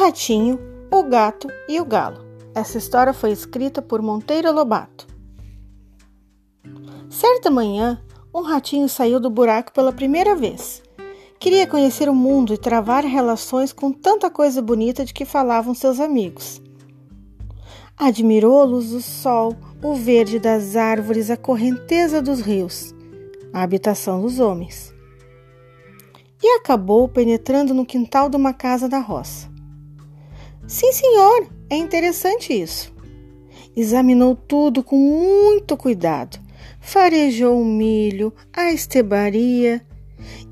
Ratinho, o Gato e o Galo. Essa história foi escrita por Monteiro Lobato. Certa manhã, um ratinho saiu do buraco pela primeira vez. Queria conhecer o mundo e travar relações com tanta coisa bonita de que falavam seus amigos. Admirou a luz do sol, o verde das árvores, a correnteza dos rios, a habitação dos homens. E acabou penetrando no quintal de uma casa da roça. Sim, senhor, é interessante isso. Examinou tudo com muito cuidado. Farejou o milho, a estebaria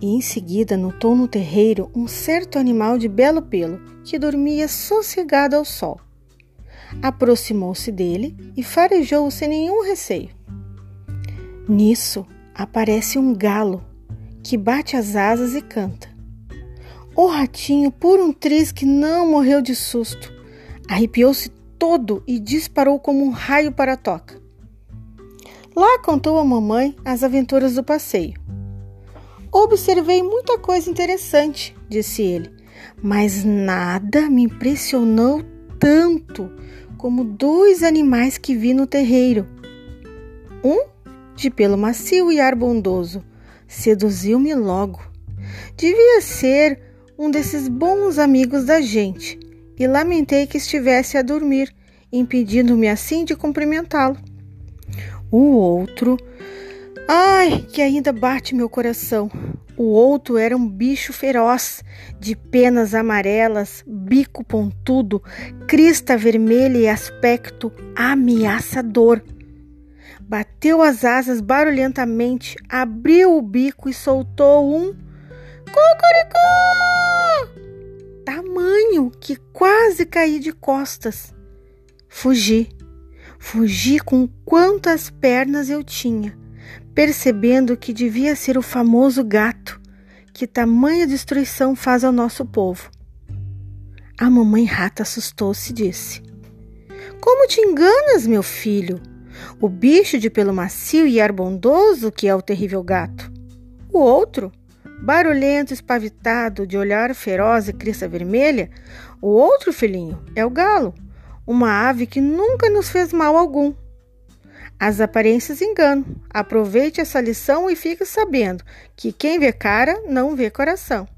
e em seguida notou no terreiro um certo animal de belo pelo que dormia sossegado ao sol. Aproximou-se dele e farejou-o sem nenhum receio. Nisso aparece um galo que bate as asas e canta. O ratinho, por um triz que não morreu de susto, arrepiou-se todo e disparou como um raio para a toca. Lá contou à mamãe as aventuras do passeio. Observei muita coisa interessante, disse ele, mas nada me impressionou tanto como dois animais que vi no terreiro. Um, de pelo macio e ar bondoso, seduziu-me logo. Devia ser um desses bons amigos da gente, e lamentei que estivesse a dormir, impedindo-me assim de cumprimentá-lo. O outro. Ai, que ainda bate meu coração. O outro era um bicho feroz, de penas amarelas, bico pontudo, crista vermelha e aspecto ameaçador. Bateu as asas barulhentamente, abriu o bico e soltou um Cucuricó! Que quase caí de costas. Fugi. Fugi com quantas pernas eu tinha, percebendo que devia ser o famoso gato que tamanha destruição faz ao nosso povo. A mamãe rata assustou-se e disse: Como te enganas, meu filho? O bicho de pelo macio e ar bondoso que é o terrível gato. O outro barulhento, espavitado, de olhar feroz e crista vermelha, o outro filhinho é o galo, uma ave que nunca nos fez mal algum. As aparências enganam. Aproveite essa lição e fique sabendo que quem vê cara não vê coração.